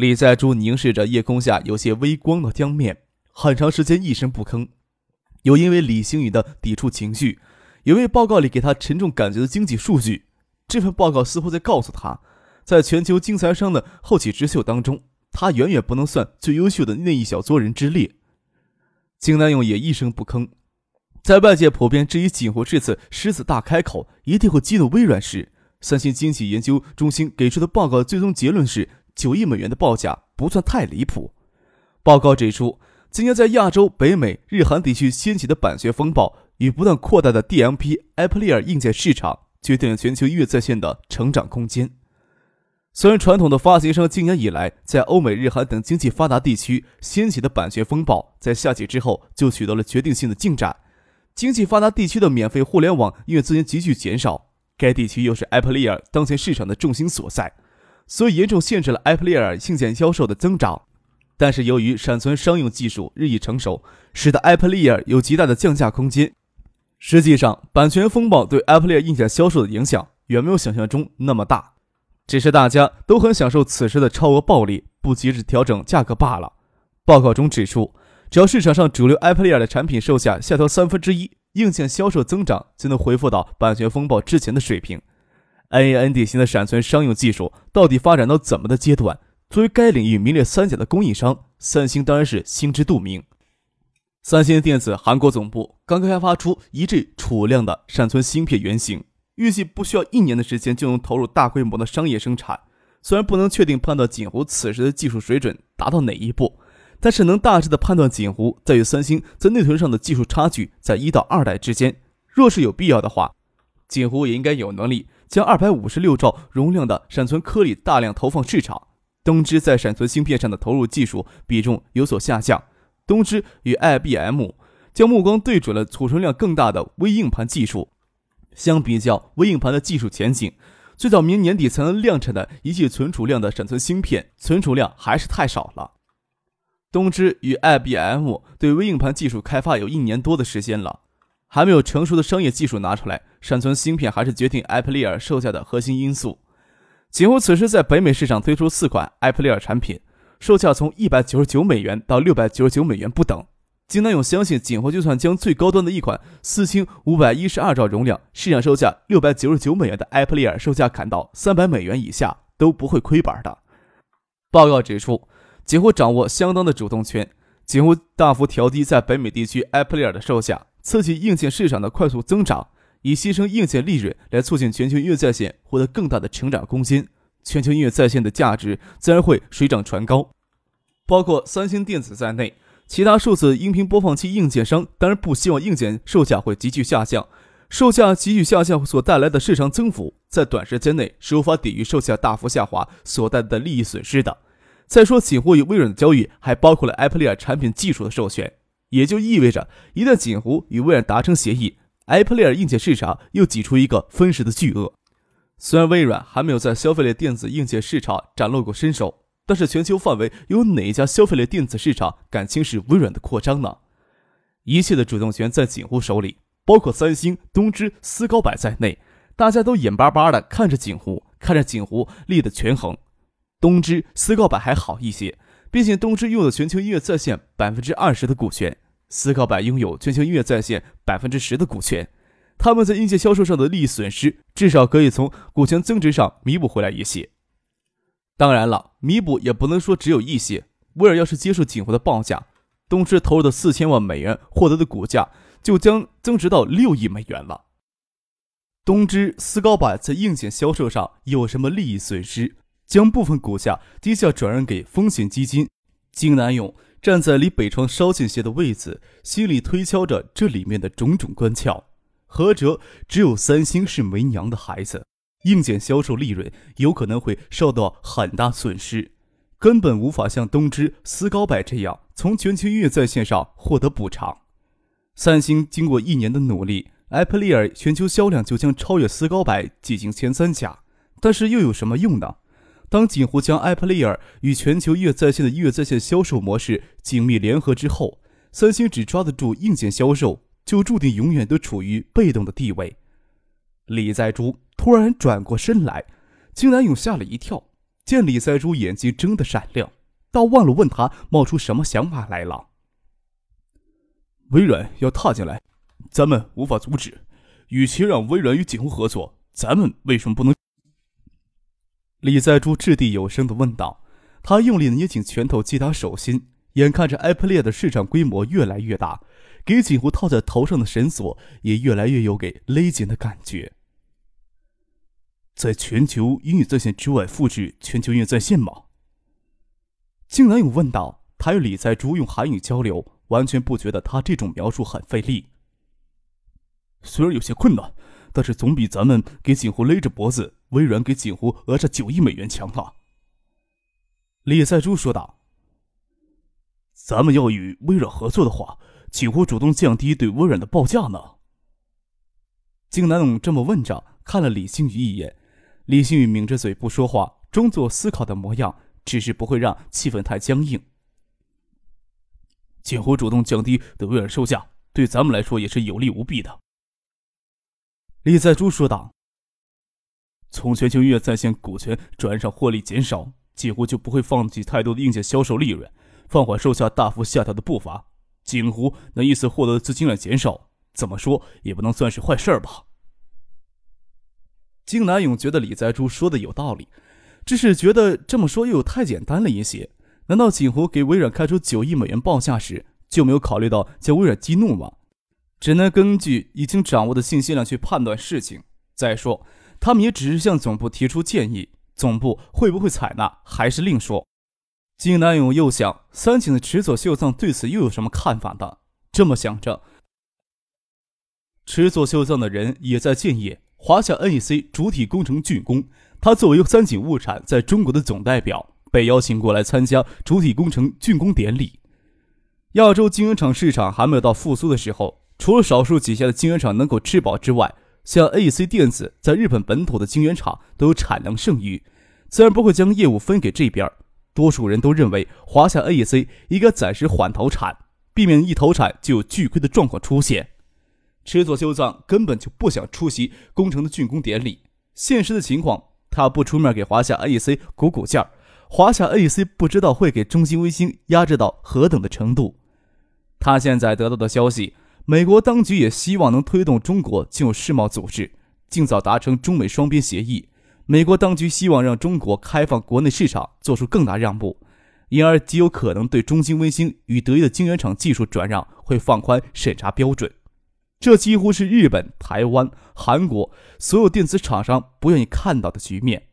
李在珠凝视着夜空下有些微光的江面，很长时间一声不吭。有因为李星宇的抵触情绪，有为报告里给他沉重感觉的经济数据。这份报告似乎在告诉他，在全球经财商的后起之秀当中，他远远不能算最优秀的那一小撮人之列。金南勇也一声不吭。在外界普遍质疑锦湖这次狮子大开口一定会激怒微软时，三星经济研究中心给出的报告最终结论是。九亿美元的报价不算太离谱。报告指出，今年在亚洲、北美、日韩地区掀起的版权风暴与不断扩大的 DMP、Apple Ear 硬件市场，决定了全球音乐在线的成长空间。虽然传统的发行商今年以来在欧美、日韩等经济发达地区掀起的版权风暴，在夏季之后就取得了决定性的进展。经济发达地区的免费互联网音乐资源急剧减少，该地区又是 Apple Ear 当前市场的重心所在。所以严重限制了 Apple Ear 硬件销售的增长，但是由于闪存商用技术日益成熟，使得 Apple Ear 有极大的降价空间。实际上，版权风暴对 Apple Ear 硬件销售的影响远没有想象中那么大，只是大家都很享受此时的超额暴利，不急着调整价格罢了。报告中指出，只要市场上主流 Apple Ear 的产品售价下调三分之一，硬件销售增长就能恢复到版权风暴之前的水平。NAND 型的闪存商用技术到底发展到怎么的阶段？作为该领域名列三甲的供应商，三星当然是心知肚明。三星电子韩国总部刚刚开发出一 G 储量的闪存芯片原型，预计不需要一年的时间就能投入大规模的商业生产。虽然不能确定判断锦湖此时的技术水准达到哪一步，但是能大致的判断锦湖在与三星在内存上的技术差距在一到二代之间。若是有必要的话，锦湖也应该有能力。将二百五十六兆容量的闪存颗粒大量投放市场，东芝在闪存芯片上的投入技术比重有所下降。东芝与 IBM 将目光对准了储存量更大的微硬盘技术。相比较微硬盘的技术前景，最早明年底才能量产的一系存储量的闪存芯片，存储量还是太少了。东芝与 IBM 对微硬盘技术开发有一年多的时间了。还没有成熟的商业技术拿出来，闪存芯片还是决定 Apple Ear 售价的核心因素。锦湖此时在北美市场推出四款 Apple Ear 产品，售价从一百九十九美元到六百九十九美元不等。金南勇相信，锦湖就算将最高端的一款四千五百一十二兆容量、市场售价六百九十九美元的 Apple Ear 售价砍到三百美元以下，都不会亏本的。报告指出，锦湖掌握相当的主动权，锦湖大幅调低在北美地区 Apple Ear 的售价。刺激硬件市场的快速增长，以牺牲硬件利润来促进全球音乐在线获得更大的成长空间，全球音乐在线的价值自然会水涨船高。包括三星电子在内，其他数字音频播放器硬件商当然不希望硬件售价会急剧下降，售价急剧下降所带来的市场增幅，在短时间内是无法抵御售价大幅下滑所带来的利益损失的。再说，几乎与微软的交易还包括了 Apple Ear 产品技术的授权。也就意味着，一旦锦湖与微软达成协议，Apple Ear 硬件市场又挤出一个分食的巨鳄。虽然微软还没有在消费类电子硬件市场展露过身手，但是全球范围有哪一家消费类电子市场敢轻视微软的扩张呢？一切的主动权在锦湖手里，包括三星、东芝、思高柏在内，大家都眼巴巴地看着锦湖，看着锦湖力的权衡。东芝、思高柏还好一些。毕竟，东芝拥有全球音乐在线百分之二十的股权，思考百拥有全球音乐在线百分之十的股权。他们在硬件销售上的利益损失，至少可以从股权增值上弥补回来一些。当然了，弥补也不能说只有一些。威尔要是接受锦湖的报价，东芝投入的四千万美元获得的股价就将增值到六亿美元了。东芝、思高柏在硬件销售上有什么利益损失？将部分股价低价转让给风险基金，金南勇站在离北窗稍近些的位置，心里推敲着这里面的种种关窍。何哲只有三星是没娘的孩子，硬件销售利润有可能会受到很大损失。根本无法像东芝、斯高柏这样从全球音乐在线上获得补偿。三星经过一年的努力，iPlayer 全球销量就将超越斯高柏，挤进前三甲。但是又有什么用呢？当锦湖将 iPlayer 与全球音乐在线的音乐在线销售模式紧密联合之后，三星只抓得住硬件销售，就注定永远都处于被动的地位。李在珠突然转过身来，金南勇吓了一跳，见李在珠眼睛睁得闪亮，倒忘了问他冒出什么想法来了。微软要踏进来，咱们无法阻止。与其让微软与锦湖合作，咱们为什么不能？李在珠掷地有声的问道。他用力捏紧拳头击打手心，眼看着 ipl 的市场规模越来越大，给锦湖套在头上的绳索也越来越有给勒紧的感觉。在全球英语在线之外复制全球英语在线吗？金南勇问道。他与李在珠用韩语交流。完全不觉得他这种描述很费力。虽然有些困难，但是总比咱们给锦湖勒着脖子，微软给锦湖讹着九亿美元强啊！李在珠说道：“咱们要与微软合作的话，锦湖主动降低对微软的报价呢？”金南勇这么问着，看了李星宇一眼。李星宇抿着嘴不说话，装作思考的模样，只是不会让气氛太僵硬。锦湖主动降低对微软售价，对咱们来说也是有利无弊的。”李在珠说道。“从全球音乐在线股权转让获利减少，几乎就不会放弃太多的硬件销售利润，放缓售价大幅下调的步伐。锦湖那一次获得的资金量减少，怎么说也不能算是坏事吧？”金南勇觉得李在珠说的有道理，只是觉得这么说又太简单了一些。难道锦湖给微软开出九亿美元报价时就没有考虑到将微软激怒吗？只能根据已经掌握的信息量去判断事情。再说，他们也只是向总部提出建议，总部会不会采纳还是另说。金南勇又想，三井的池佐秀藏对此又有什么看法呢？这么想着，池佐秀藏的人也在建业华夏 NEC 主体工程竣工。他作为三井物产在中国的总代表。被邀请过来参加主体工程竣工典礼。亚洲晶圆厂市场还没有到复苏的时候，除了少数几家的晶圆厂能够吃饱之外，像 A E C 电子在日本本土的晶圆厂都有产能剩余，自然不会将业务分给这边。多数人都认为华夏 A E C 应该暂时缓投产，避免一投产就有巨亏的状况出现。池佐修藏根本就不想出席工程的竣工典礼。现实的情况，他不出面给华夏 A E C 鼓鼓劲儿。华夏 A E C 不知道会给中兴微星压制到何等的程度。他现在得到的消息，美国当局也希望能推动中国进入世贸组织，尽早达成中美双边协议。美国当局希望让中国开放国内市场做出更大让步，因而极有可能对中兴微星与德意的晶圆厂技术转让会放宽审查标准。这几乎是日本、台湾、韩国所有电子厂商不愿意看到的局面。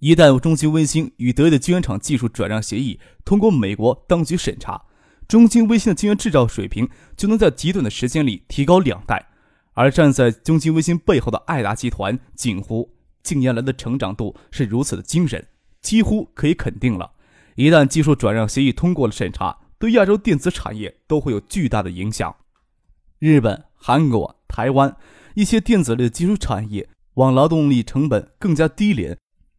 一旦中兴微星与德意的晶圆厂技术转让协议通过美国当局审查，中兴微芯的晶圆制造水平就能在极短的时间里提高两代。而站在中兴微芯背后的爱达集团、景湖，近年来的成长度是如此的惊人，几乎可以肯定了：一旦技术转让协议通过了审查，对亚洲电子产业都会有巨大的影响。日本、韩国、台湾一些电子类的基础产业，往劳动力成本更加低廉。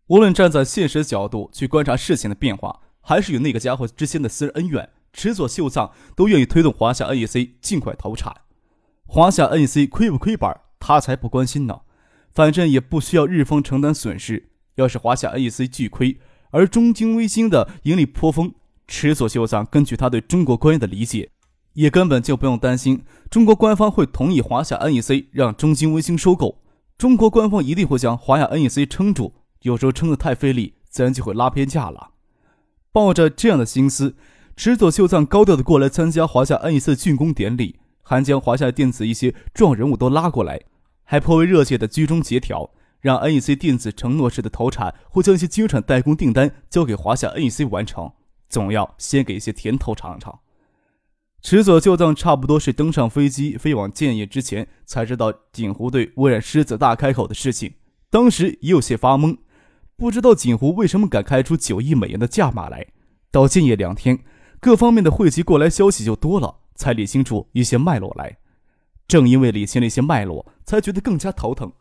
无论站在现实角度去观察事情的变化，还是与那个家伙之间的私人恩怨，池佐秀藏都愿意推动华夏 NEC 尽快投产。华夏 NEC 亏不亏本，他才不关心呢。反正也不需要日方承担损失。要是华夏 NEC 巨亏，而中京微星的盈利颇丰，池佐秀藏根据他对中国官员的理解，也根本就不用担心中国官方会同意华夏 NEC 让中京微星收购。中国官方一定会将华夏 NEC 撑住。有时候撑得太费力，自然就会拉偏架了。抱着这样的心思，池佐秀藏高调的过来参加华夏 NEC 竣工典礼，还将华夏电子一些重要人物都拉过来，还颇为热切的居中协调，让 NEC 电子承诺式的投产或将一些晶圆厂代工订单交给华夏 NEC 完成，总要先给一些甜头尝尝。池佐秀藏差不多是登上飞机飞往建业之前，才知道锦湖对污染狮子大开口的事情，当时也有些发懵。不知道锦湖为什么敢开出九亿美元的价码来。到建业两天，各方面的汇集过来消息就多了，才理清楚一些脉络来。正因为理清了一些脉络，才觉得更加头疼。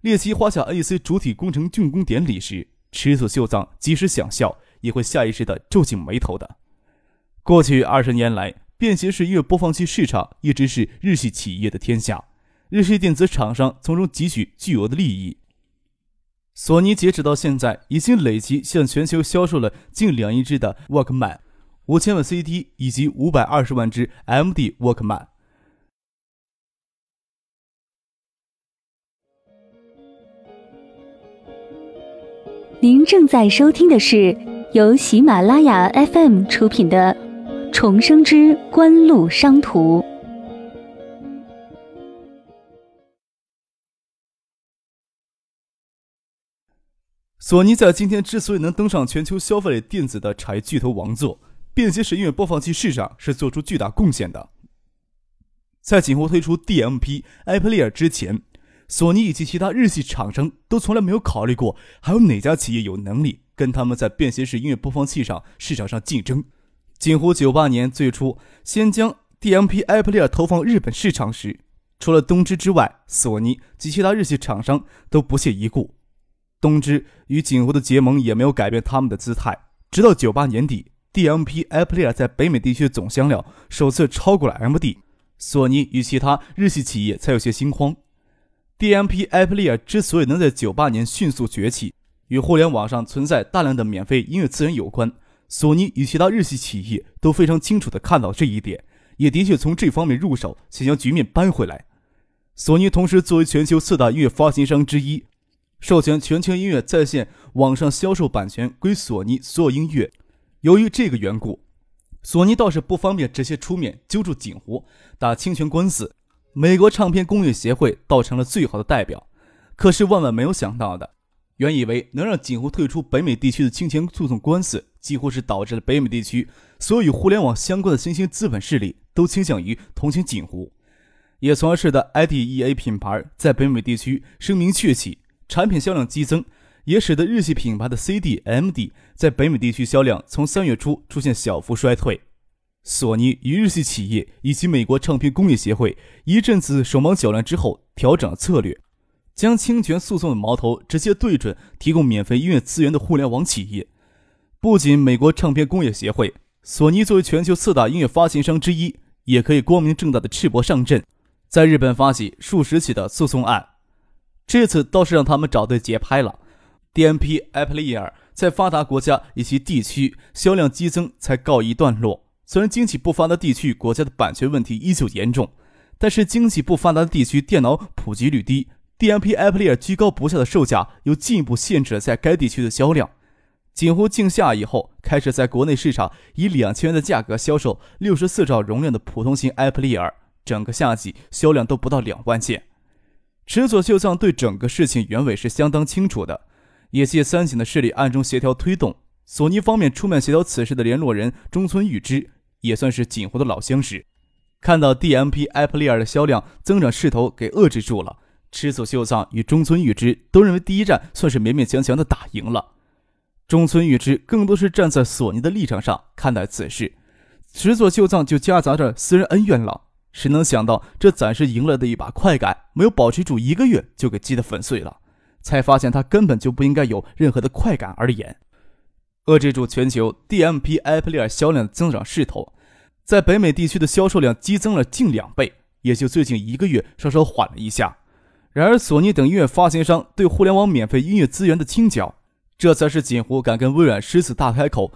列奇花下 A.C 主体工程竣工典礼时，池佐秀藏即使想笑，也会下意识地皱紧眉头的。过去二十年来，便携式音乐播放器市场一直是日系企业的天下，日系电子厂商从中汲取巨额的利益。索尼截止到现在，已经累计向全球销售了近两亿只的 Walkman，五千万 CD 以及五百二十万只 MD Walkman。您正在收听的是由喜马拉雅 FM 出品的《重生之官路商途》。索尼在今天之所以能登上全球消费类电子的产业巨头王座，便携式音乐播放器市场是做出巨大贡献的。在锦湖推出 DMP Apple Ear 之前。索尼以及其他日系厂商都从来没有考虑过，还有哪家企业有能力跟他们在便携式音乐播放器上市场上竞争。锦湖九八年最初先将 DMP Apple Ear 投放日本市场时，除了东芝之外，索尼及其他日系厂商都不屑一顾。东芝与锦湖的结盟也没有改变他们的姿态。直到九八年底，DMP iPlayer 在北美地区的总销量首次超过了 MD，索尼与其他日系企业才有些心慌。DMP iPlayer 之所以能在九八年迅速崛起，与互联网上存在大量的免费音乐资源有关。索尼与其他日系企业都非常清楚地看到这一点，也的确从这方面入手，想将局面扳回来。索尼同时作为全球四大音乐发行商之一，授权全球音乐在线网上销售版权归索尼所有音乐。由于这个缘故，索尼倒是不方便直接出面揪住锦湖打侵权官司。美国唱片工业协会倒成了最好的代表，可是万万没有想到的，原以为能让锦湖退出北美地区的侵权诉讼官司，几乎是导致了北美地区所有与互联网相关的新兴资本势力都倾向于同情锦湖，也从而使得 IDEA 品牌在北美地区声名鹊起，产品销量激增，也使得日系品牌的 CD、MD 在北美地区销量从三月初出现小幅衰退。索尼与日系企业以及美国唱片工业协会一阵子手忙脚乱之后，调整了策略，将侵权诉讼的矛头直接对准提供免费音乐资源的互联网企业。不仅美国唱片工业协会，索尼作为全球四大音乐发行商之一，也可以光明正大的赤膊上阵，在日本发起数十起的诉讼案。这次倒是让他们找对节拍了。DMP iPlayer 在发达国家以及地区销量激增，才告一段落。虽然经济不发达地区国家的版权问题依旧严重，但是经济不发达的地区电脑普及率低，DMP iPlayer 居高不下的售价又进一步限制了在该地区的销量。锦湖竞夏以后，开始在国内市场以两千元的价格销售六十四兆容量的普通型 iPlayer，整个夏季销量都不到两万件。池佐秀藏对整个事情原委是相当清楚的，也借三井的势力暗中协调推动。索尼方面出面协调此事的联络人中村裕之。也算是锦湖的老相识，看到 DMP Apple ear 的销量增长势头给遏制住了，赤佐秀藏与中村裕之都认为第一战算是勉勉强强的打赢了。中村裕之更多是站在索尼的立场上看待此事，赤佐秀藏就夹杂着私人恩怨了。谁能想到这暂时赢了的一把快感，没有保持住一个月就给击得粉碎了，才发现他根本就不应该有任何的快感而言。遏制住全球 DMP iPlayer 销量的增长势头，在北美地区的销售量激增了近两倍，也就最近一个月稍稍缓了一下。然而，索尼等音乐发行商对互联网免费音乐资源的清剿，这才是锦湖敢跟微软狮子大开口。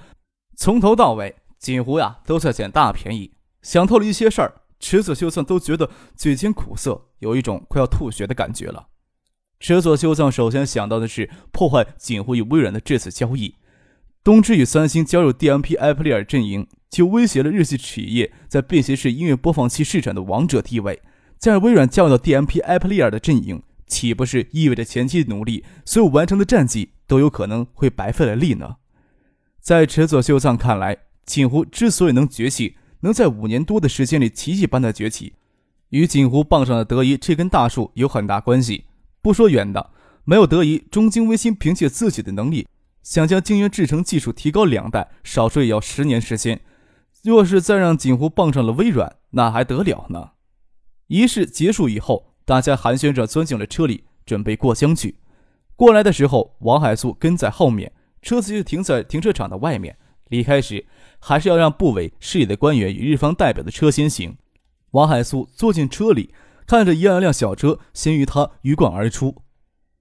从头到尾，锦湖呀都在捡大便宜。想透了一些事儿，池子秀算都觉得嘴尖苦涩，有一种快要吐血的感觉了。池佐秀藏首先想到的是破坏锦湖与微软的这次交易。东芝与三星加入 DMP iPlayer 阵营，就威胁了日系企业在便携式音乐播放器市场的王者地位。在微软加入到 DMP iPlayer 的阵营，岂不是意味着前期努力所有完成的战绩都有可能会白费了力呢？在池佐秀藏看来，锦湖之所以能崛起，能在五年多的时间里奇迹般的崛起，与锦湖傍上的德仪这根大树有很大关系。不说远的，没有得宜，中京微星凭借自己的能力，想将晶圆制成技术提高两代，少说也要十年时间。若是再让锦湖傍上了微软，那还得了呢？仪式结束以后，大家寒暄着钻进了车里，准备过江去。过来的时候，王海素跟在后面，车子就停在停车场的外面。离开时，还是要让部委、市里的官员与日方代表的车先行。王海素坐进车里，看着一辆辆小车先于他鱼贯而出。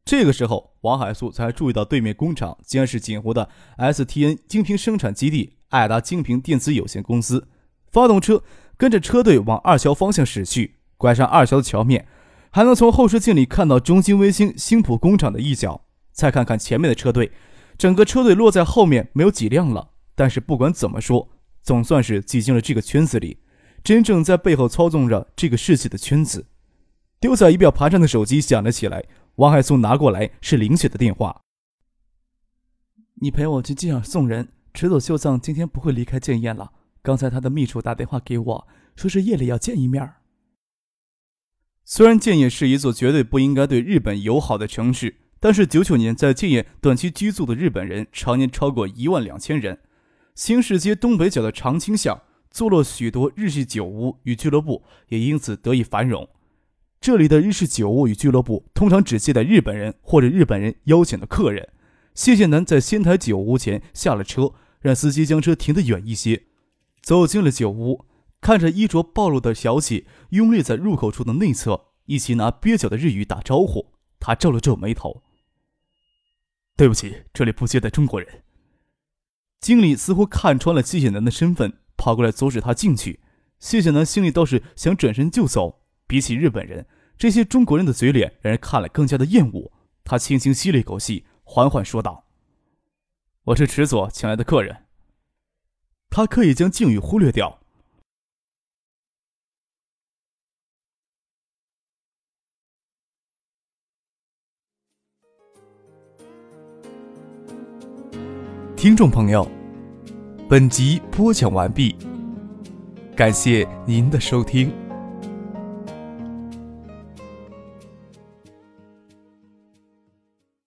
这个时候，王海素才注意到对面工厂竟然是锦湖的 STN 精品生产基地——爱达精品电子有限公司。发动车，跟着车队往二桥方向驶去。拐上二桥的桥面，还能从后视镜里看到中兴微星新浦工厂的一角。再看看前面的车队，整个车队落在后面，没有几辆了。但是不管怎么说，总算是挤进了这个圈子里，真正在背后操纵着这个世界的圈子。丢在仪表盘上的手机响了起来。王海松拿过来，是林雪的电话。你陪我去机场送人。池佐秀藏今天不会离开建业了。刚才他的秘书打电话给我，说是夜里要见一面。虽然建业是一座绝对不应该对日本友好的城市，但是九九年在建业短期居住的日本人常年超过一万两千人。新市街东北角的长青巷坐落许多日系酒屋与俱乐部，也因此得以繁荣。这里的日式酒屋与俱乐部通常只接待日本人或者日本人邀请的客人。谢剑南在仙台酒屋前下了车，让司机将车停得远一些，走进了酒屋，看着衣着暴露的小姐拥立在入口处的内侧，一起拿蹩脚的日语打招呼。他皱了皱眉头：“对不起，这里不接待中国人。”经理似乎看穿了谢剑南的身份，跑过来阻止他进去。谢剑南心里倒是想转身就走。比起日本人，这些中国人的嘴脸让人看了更加的厌恶。他轻轻吸了一口气，缓缓说道：“我是池佐请来的客人。”他刻意将敬语忽略掉。听众朋友，本集播讲完毕，感谢您的收听。